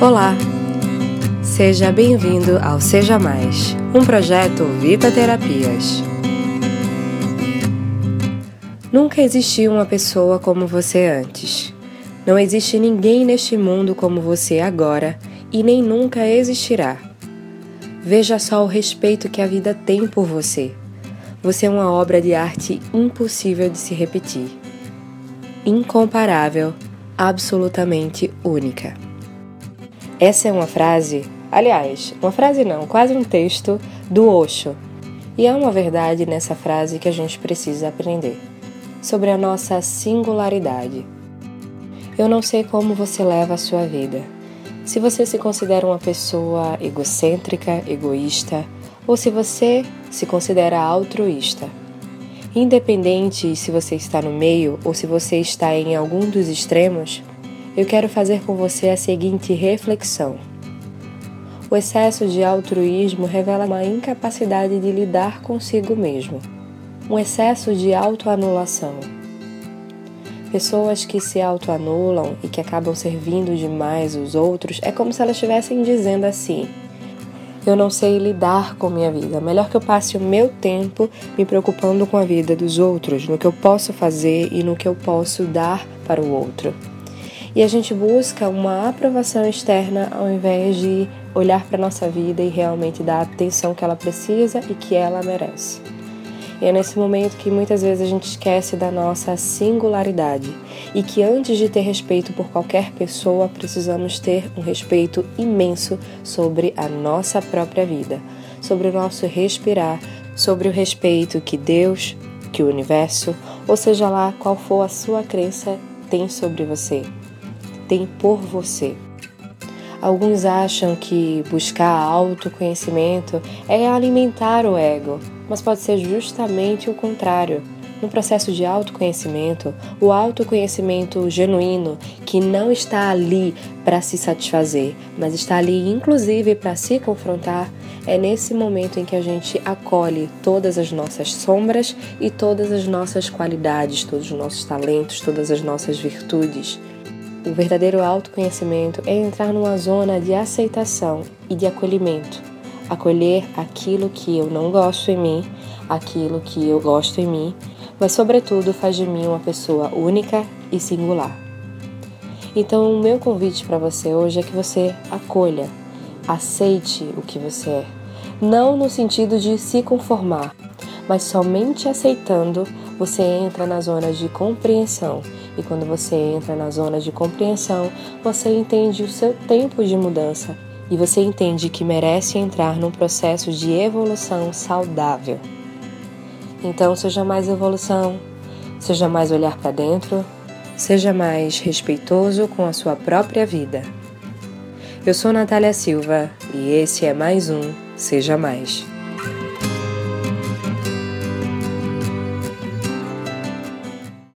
Olá! Seja bem-vindo ao Seja Mais, um projeto Vita Terapias. Nunca existiu uma pessoa como você antes. Não existe ninguém neste mundo como você agora e nem nunca existirá. Veja só o respeito que a vida tem por você. Você é uma obra de arte impossível de se repetir. Incomparável, absolutamente única. Essa é uma frase, aliás, uma frase não, quase um texto do Osho. E há uma verdade nessa frase que a gente precisa aprender sobre a nossa singularidade. Eu não sei como você leva a sua vida. Se você se considera uma pessoa egocêntrica, egoísta, ou se você se considera altruísta. Independente se você está no meio ou se você está em algum dos extremos, eu quero fazer com você a seguinte reflexão. O excesso de altruísmo revela uma incapacidade de lidar consigo mesmo, um excesso de autoanulação. Pessoas que se autoanulam e que acabam servindo demais os outros é como se elas estivessem dizendo assim: eu não sei lidar com minha vida. Melhor que eu passe o meu tempo me preocupando com a vida dos outros, no que eu posso fazer e no que eu posso dar para o outro e a gente busca uma aprovação externa ao invés de olhar para nossa vida e realmente dar a atenção que ela precisa e que ela merece. E é nesse momento que muitas vezes a gente esquece da nossa singularidade e que antes de ter respeito por qualquer pessoa, precisamos ter um respeito imenso sobre a nossa própria vida, sobre o nosso respirar, sobre o respeito que Deus, que o universo, ou seja lá qual for a sua crença, tem sobre você tem por você. Alguns acham que buscar autoconhecimento é alimentar o ego, mas pode ser justamente o contrário. No processo de autoconhecimento, o autoconhecimento genuíno, que não está ali para se satisfazer, mas está ali inclusive para se confrontar, é nesse momento em que a gente acolhe todas as nossas sombras e todas as nossas qualidades, todos os nossos talentos, todas as nossas virtudes. O verdadeiro autoconhecimento é entrar numa zona de aceitação e de acolhimento. Acolher aquilo que eu não gosto em mim, aquilo que eu gosto em mim, mas, sobretudo, faz de mim uma pessoa única e singular. Então, o meu convite para você hoje é que você acolha, aceite o que você é. Não no sentido de se conformar, mas somente aceitando você entra na zona de compreensão. E quando você entra na zona de compreensão, você entende o seu tempo de mudança e você entende que merece entrar num processo de evolução saudável. Então, seja mais evolução, seja mais olhar para dentro, seja mais respeitoso com a sua própria vida. Eu sou Natália Silva e esse é mais um Seja Mais.